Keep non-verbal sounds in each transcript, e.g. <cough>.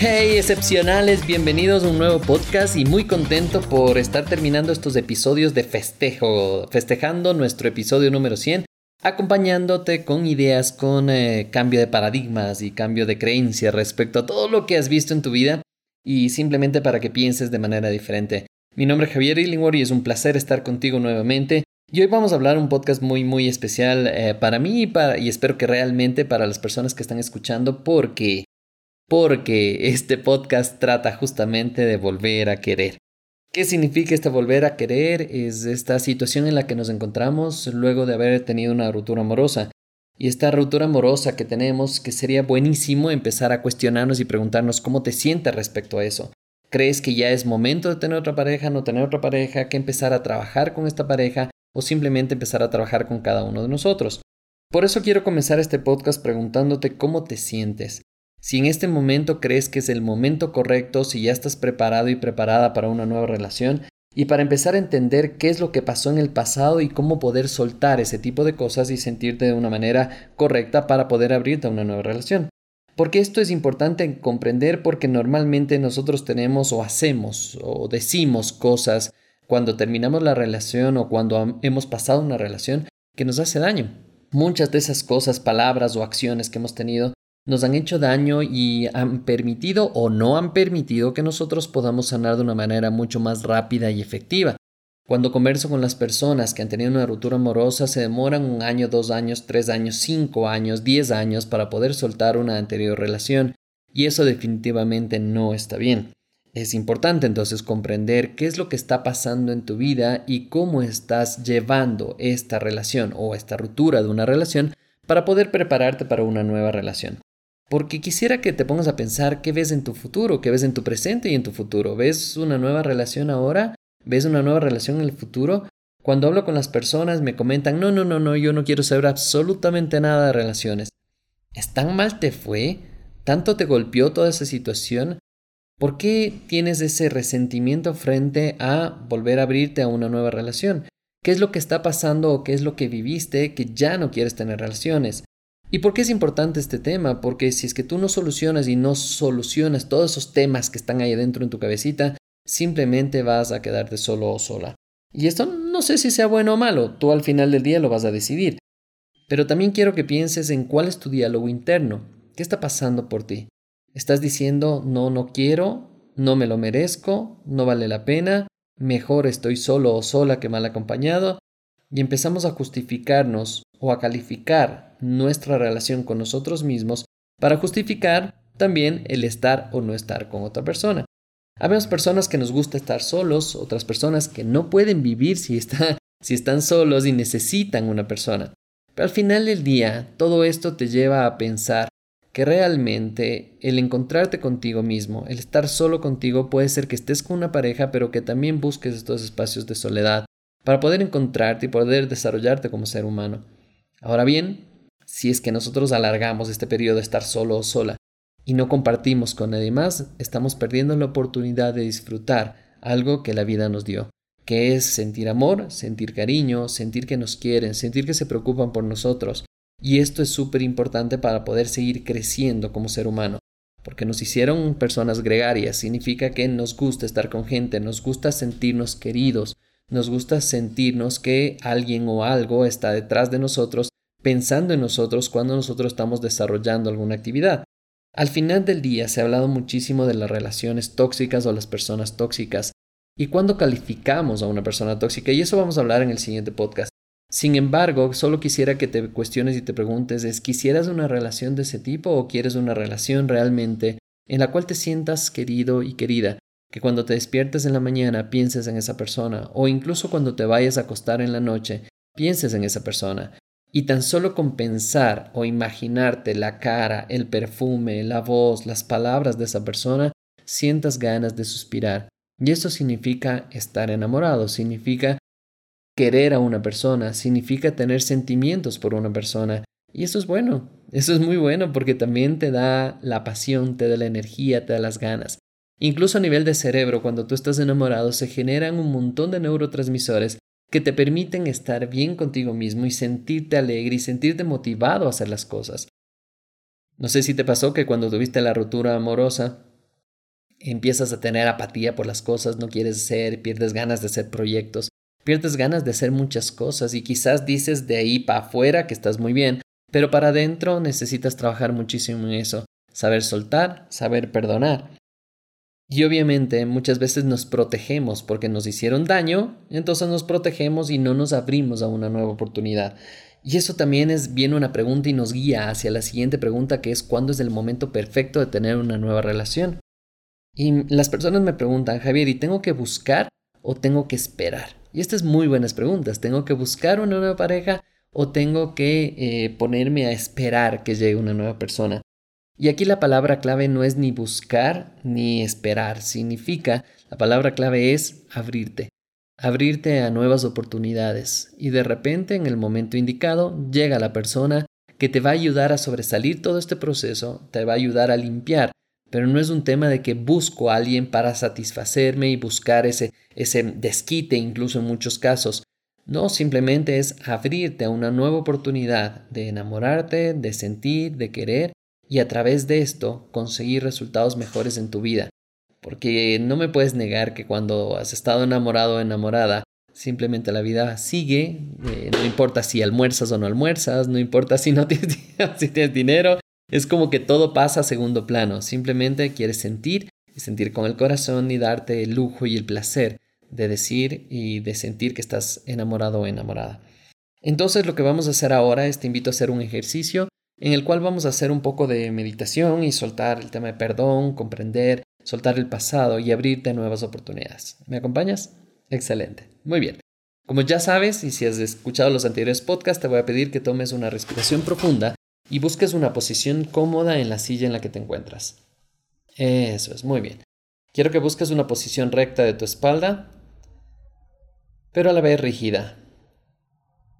Hey excepcionales, bienvenidos a un nuevo podcast y muy contento por estar terminando estos episodios de festejo, festejando nuestro episodio número 100, acompañándote con ideas, con eh, cambio de paradigmas y cambio de creencias respecto a todo lo que has visto en tu vida y simplemente para que pienses de manera diferente. Mi nombre es Javier Illingworth y es un placer estar contigo nuevamente. Y hoy vamos a hablar un podcast muy muy especial eh, para mí y, para, y espero que realmente para las personas que están escuchando porque porque este podcast trata justamente de volver a querer. ¿Qué significa este volver a querer? Es esta situación en la que nos encontramos luego de haber tenido una ruptura amorosa. Y esta ruptura amorosa que tenemos, que sería buenísimo empezar a cuestionarnos y preguntarnos cómo te sientes respecto a eso. ¿Crees que ya es momento de tener otra pareja, no tener otra pareja, que empezar a trabajar con esta pareja o simplemente empezar a trabajar con cada uno de nosotros? Por eso quiero comenzar este podcast preguntándote cómo te sientes. Si en este momento crees que es el momento correcto, si ya estás preparado y preparada para una nueva relación, y para empezar a entender qué es lo que pasó en el pasado y cómo poder soltar ese tipo de cosas y sentirte de una manera correcta para poder abrirte a una nueva relación. Porque esto es importante comprender porque normalmente nosotros tenemos o hacemos o decimos cosas cuando terminamos la relación o cuando hemos pasado una relación que nos hace daño. Muchas de esas cosas, palabras o acciones que hemos tenido nos han hecho daño y han permitido o no han permitido que nosotros podamos sanar de una manera mucho más rápida y efectiva. Cuando converso con las personas que han tenido una ruptura amorosa, se demoran un año, dos años, tres años, cinco años, diez años para poder soltar una anterior relación, y eso definitivamente no está bien. Es importante entonces comprender qué es lo que está pasando en tu vida y cómo estás llevando esta relación o esta ruptura de una relación para poder prepararte para una nueva relación. Porque quisiera que te pongas a pensar qué ves en tu futuro, qué ves en tu presente y en tu futuro. ¿Ves una nueva relación ahora? ¿Ves una nueva relación en el futuro? Cuando hablo con las personas me comentan, no, no, no, no, yo no quiero saber absolutamente nada de relaciones. ¿Es tan mal te fue? ¿Tanto te golpeó toda esa situación? ¿Por qué tienes ese resentimiento frente a volver a abrirte a una nueva relación? ¿Qué es lo que está pasando o qué es lo que viviste que ya no quieres tener relaciones? ¿Y por qué es importante este tema? Porque si es que tú no solucionas y no solucionas todos esos temas que están ahí dentro en tu cabecita, simplemente vas a quedarte solo o sola. Y esto no sé si sea bueno o malo, tú al final del día lo vas a decidir. Pero también quiero que pienses en cuál es tu diálogo interno. ¿Qué está pasando por ti? ¿Estás diciendo no, no quiero, no me lo merezco, no vale la pena, mejor estoy solo o sola que mal acompañado? Y empezamos a justificarnos o a calificar nuestra relación con nosotros mismos para justificar también el estar o no estar con otra persona. Habemos personas que nos gusta estar solos, otras personas que no pueden vivir si, <laughs> si están solos y necesitan una persona. Pero al final del día, todo esto te lleva a pensar que realmente el encontrarte contigo mismo, el estar solo contigo puede ser que estés con una pareja, pero que también busques estos espacios de soledad para poder encontrarte y poder desarrollarte como ser humano. Ahora bien, si es que nosotros alargamos este periodo de estar solo o sola y no compartimos con nadie más, estamos perdiendo la oportunidad de disfrutar algo que la vida nos dio, que es sentir amor, sentir cariño, sentir que nos quieren, sentir que se preocupan por nosotros. Y esto es súper importante para poder seguir creciendo como ser humano, porque nos hicieron personas gregarias, significa que nos gusta estar con gente, nos gusta sentirnos queridos, nos gusta sentirnos que alguien o algo está detrás de nosotros, pensando en nosotros cuando nosotros estamos desarrollando alguna actividad. Al final del día se ha hablado muchísimo de las relaciones tóxicas o las personas tóxicas y cuando calificamos a una persona tóxica, y eso vamos a hablar en el siguiente podcast. Sin embargo, solo quisiera que te cuestiones y te preguntes, ¿es quisieras una relación de ese tipo o quieres una relación realmente en la cual te sientas querido y querida? Que cuando te despiertes en la mañana pienses en esa persona o incluso cuando te vayas a acostar en la noche pienses en esa persona, Y tan solo con pensar o imaginarte la cara, el perfume, la voz, las palabras de esa persona, sientas ganas de suspirar. Y eso significa estar enamorado, significa querer a una persona, significa tener sentimientos por una persona. Y eso es bueno, eso es muy bueno porque también te da la pasión, te da la energía, te da las ganas. Incluso a nivel de cerebro, cuando tú estás enamorado, se generan un montón de neurotransmisores que te permiten estar bien contigo mismo y sentirte alegre y sentirte motivado a hacer las cosas. No sé si te pasó que cuando tuviste la ruptura amorosa, empiezas a tener apatía por las cosas, no quieres ser, pierdes ganas de hacer proyectos, pierdes ganas de hacer muchas cosas y quizás dices de ahí para afuera que estás muy bien, pero para adentro necesitas trabajar muchísimo en eso, saber soltar, saber perdonar. Y obviamente muchas veces nos protegemos porque nos hicieron daño, entonces nos protegemos y no nos abrimos a una nueva oportunidad. Y eso también es bien una pregunta y nos guía hacia la siguiente pregunta que es ¿cuándo es el momento perfecto de tener una nueva relación? Y las personas me preguntan, Javier, ¿y tengo que buscar o tengo que esperar? Y estas muy buenas preguntas. ¿Tengo que buscar una nueva pareja o tengo que eh, ponerme a esperar que llegue una nueva persona? Y aquí la palabra clave no es ni buscar ni esperar, significa, la palabra clave es abrirte, abrirte a nuevas oportunidades y de repente en el momento indicado llega la persona que te va a ayudar a sobresalir todo este proceso, te va a ayudar a limpiar, pero no es un tema de que busco a alguien para satisfacerme y buscar ese, ese desquite incluso en muchos casos. No, simplemente es abrirte a una nueva oportunidad de enamorarte, de sentir, de querer y a través de esto conseguir resultados mejores en tu vida. Porque no me puedes negar que cuando has estado enamorado o enamorada, simplemente la vida sigue, eh, no importa si almuerzas o no almuerzas, no importa si no <laughs> tienes, si tienes dinero, es como que todo pasa a segundo plano, simplemente quieres sentir y sentir con el corazón y darte el lujo y el placer de decir y de sentir que estás enamorado o enamorada. Entonces lo que vamos a hacer ahora es te invito a hacer un ejercicio en el cual vamos a hacer un poco de meditación y soltar el tema de perdón, comprender, soltar el pasado y abrirte a nuevas oportunidades. ¿Me acompañas? Excelente. Muy bien. Como ya sabes, y si has escuchado los anteriores podcasts, te voy a pedir que tomes una respiración profunda y busques una posición cómoda en la silla en la que te encuentras. Eso es, muy bien. Quiero que busques una posición recta de tu espalda, pero a la vez rígida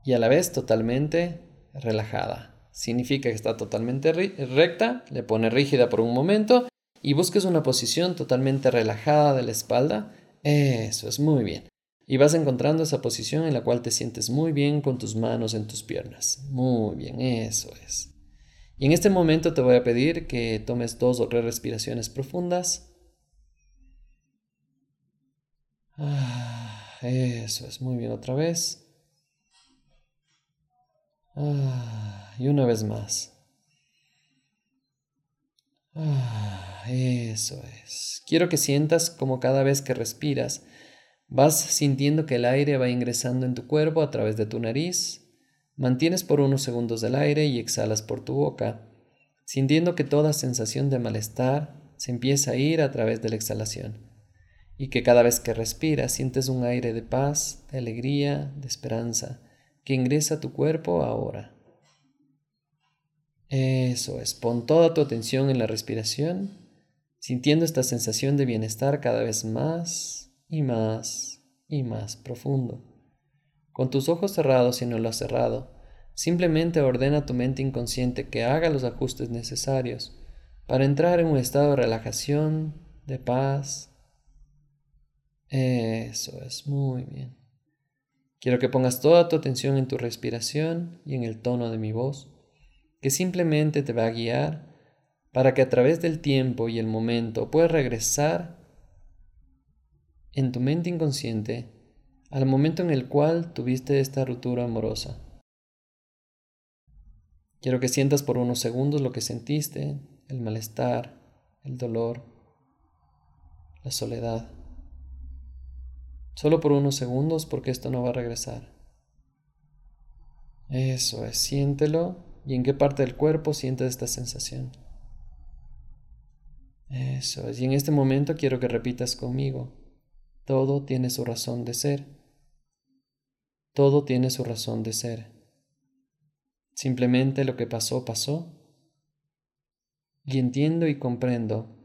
y a la vez totalmente relajada significa que está totalmente recta, le pone rígida por un momento y busques una posición totalmente relajada de la espalda. Eso es muy bien. Y vas encontrando esa posición en la cual te sientes muy bien con tus manos en tus piernas. Muy bien, eso es. Y en este momento te voy a pedir que tomes dos o tres respiraciones profundas. Ah, eso es, muy bien otra vez. Ah, y una vez más. Ah, eso es. Quiero que sientas como cada vez que respiras vas sintiendo que el aire va ingresando en tu cuerpo a través de tu nariz. Mantienes por unos segundos el aire y exhalas por tu boca, sintiendo que toda sensación de malestar se empieza a ir a través de la exhalación y que cada vez que respiras sientes un aire de paz, de alegría, de esperanza que ingresa a tu cuerpo ahora. Eso es, pon toda tu atención en la respiración, sintiendo esta sensación de bienestar cada vez más y más y más profundo. Con tus ojos cerrados si no lo has cerrado, simplemente ordena a tu mente inconsciente que haga los ajustes necesarios para entrar en un estado de relajación, de paz. Eso es, muy bien. Quiero que pongas toda tu atención en tu respiración y en el tono de mi voz, que simplemente te va a guiar para que a través del tiempo y el momento puedas regresar en tu mente inconsciente al momento en el cual tuviste esta ruptura amorosa. Quiero que sientas por unos segundos lo que sentiste, el malestar, el dolor, la soledad. Solo por unos segundos porque esto no va a regresar. Eso es, siéntelo y en qué parte del cuerpo sientes esta sensación. Eso es, y en este momento quiero que repitas conmigo. Todo tiene su razón de ser. Todo tiene su razón de ser. Simplemente lo que pasó, pasó. Y entiendo y comprendo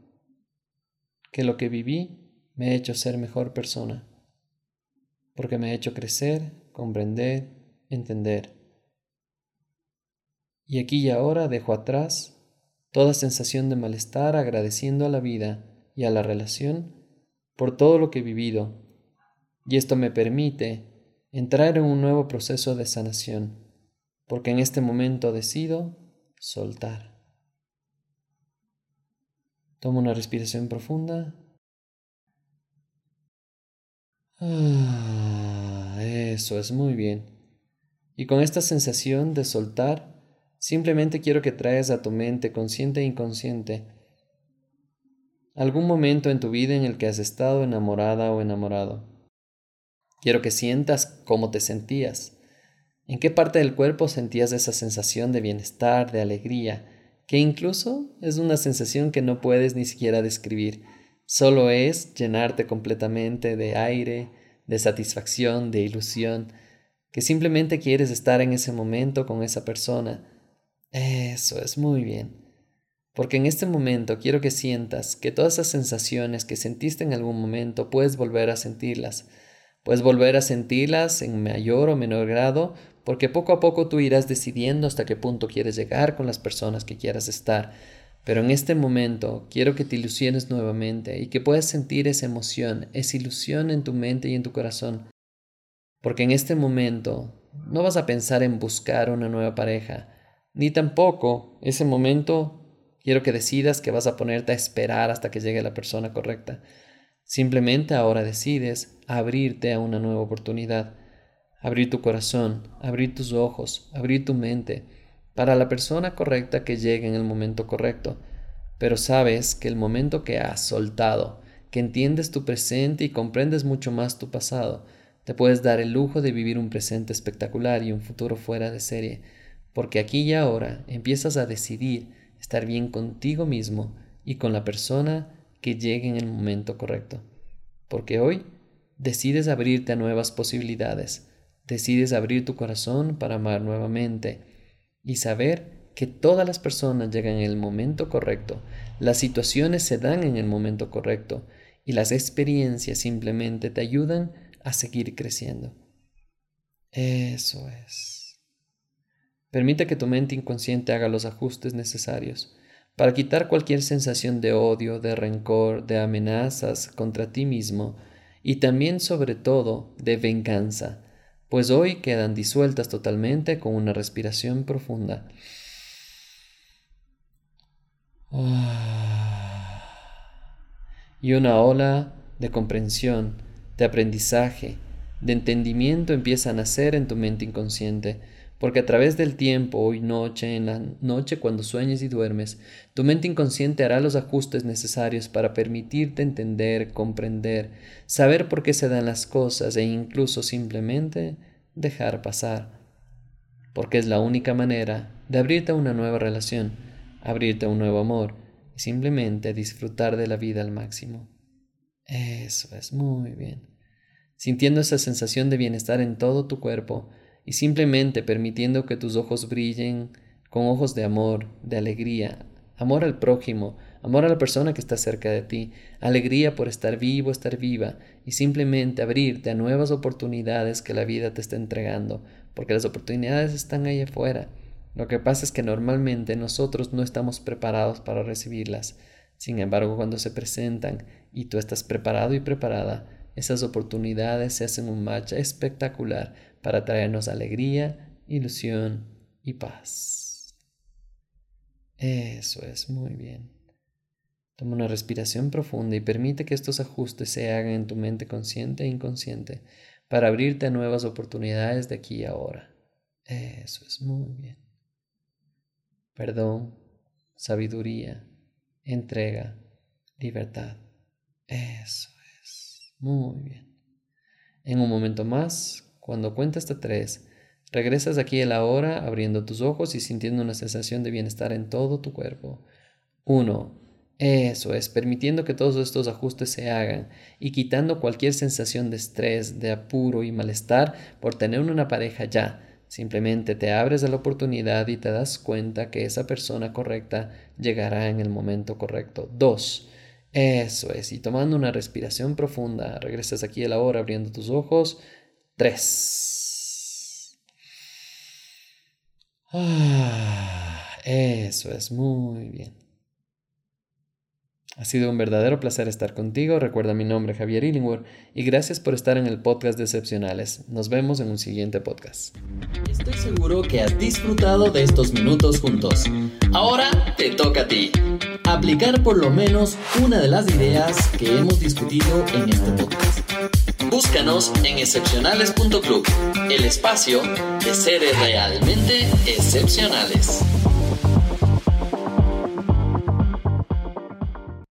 que lo que viví me ha hecho ser mejor persona, porque me ha hecho crecer, comprender, entender. Y aquí y ahora dejo atrás toda sensación de malestar agradeciendo a la vida y a la relación por todo lo que he vivido. Y esto me permite entrar en un nuevo proceso de sanación, porque en este momento decido soltar. Tomo una respiración profunda. Ah, eso es muy bien. Y con esta sensación de soltar, Simplemente quiero que traigas a tu mente, consciente e inconsciente, algún momento en tu vida en el que has estado enamorada o enamorado. Quiero que sientas cómo te sentías, en qué parte del cuerpo sentías esa sensación de bienestar, de alegría, que incluso es una sensación que no puedes ni siquiera describir, solo es llenarte completamente de aire, de satisfacción, de ilusión, que simplemente quieres estar en ese momento con esa persona, eso es muy bien. Porque en este momento quiero que sientas que todas esas sensaciones que sentiste en algún momento puedes volver a sentirlas. Puedes volver a sentirlas en mayor o menor grado porque poco a poco tú irás decidiendo hasta qué punto quieres llegar con las personas que quieras estar. Pero en este momento quiero que te ilusiones nuevamente y que puedas sentir esa emoción, esa ilusión en tu mente y en tu corazón. Porque en este momento no vas a pensar en buscar una nueva pareja, ni tampoco ese momento quiero que decidas que vas a ponerte a esperar hasta que llegue la persona correcta. Simplemente ahora decides abrirte a una nueva oportunidad, abrir tu corazón, abrir tus ojos, abrir tu mente para la persona correcta que llegue en el momento correcto. Pero sabes que el momento que has soltado, que entiendes tu presente y comprendes mucho más tu pasado, te puedes dar el lujo de vivir un presente espectacular y un futuro fuera de serie porque aquí y ahora empiezas a decidir estar bien contigo mismo y con la persona que llegue en el momento correcto. Porque hoy decides abrirte a nuevas posibilidades, decides abrir tu corazón para amar nuevamente y saber que todas las personas llegan en el momento correcto, las situaciones se dan en el momento correcto y las experiencias simplemente te ayudan a seguir creciendo. Eso es. Permite que tu mente inconsciente haga los ajustes necesarios para quitar cualquier sensación de odio, de rencor, de amenazas contra ti mismo y también sobre todo de venganza, pues hoy quedan disueltas totalmente con una respiración profunda. <sighs> Y una ola de comprensión, de aprendizaje, de entendimiento empieza a nacer en tu mente inconsciente porque a través del tiempo, hoy noche, en la noche cuando sueñes y duermes, tu mente inconsciente hará los ajustes necesarios para permitirte entender, comprender, saber por qué se dan las cosas e incluso simplemente dejar pasar. Porque es la única manera de abrirte a una nueva relación, abrirte a un nuevo amor y simplemente disfrutar de la vida al máximo. Eso es muy bien. Sintiendo esa sensación de bienestar en todo tu cuerpo, y simplemente permitiendo que tus ojos brillen con ojos de amor, de alegría, amor al prójimo, amor a la persona que está cerca de ti, alegría por estar vivo, estar viva y simplemente abrirte a nuevas oportunidades que la vida te está entregando, porque las oportunidades están ahí afuera. Lo que pasa es que normalmente nosotros no estamos preparados para recibirlas. Sin embargo, cuando se presentan y tú estás preparado y preparada, esas oportunidades se hacen un match espectacular para traernos alegría, ilusión y paz. Eso es muy bien. Toma una respiración profunda y permite que estos ajustes se hagan en tu mente consciente e inconsciente para abrirte a nuevas oportunidades de aquí y ahora. Eso es muy bien. Perdón, sabiduría, entrega, libertad. Eso es muy bien. En un momento más, cuando cuenta hasta tres, regresas aquí a la hora abriendo tus ojos y sintiendo una sensación de bienestar en todo tu cuerpo. Uno. Eso es, permitiendo que todos estos ajustes se hagan y quitando cualquier sensación de estrés, de apuro y malestar por tener una pareja ya, Simplemente te abres a la oportunidad y te das cuenta que esa persona correcta llegará en el momento correcto. Dos, eso es, y tomando una respiración profunda, regresas aquí a la hora abriendo tus ojos. Tres. Ah, eso es, muy bien. Ha sido un verdadero placer estar contigo. Recuerda mi nombre, Javier Illingworth, y gracias por estar en el podcast de Excepcionales. Nos vemos en un siguiente podcast. Estoy seguro que has disfrutado de estos minutos juntos. Ahora te toca a ti. Aplicar por lo menos una de las ideas que hemos discutido en este podcast. Búscanos en excepcionales.club, el espacio de seres realmente excepcionales.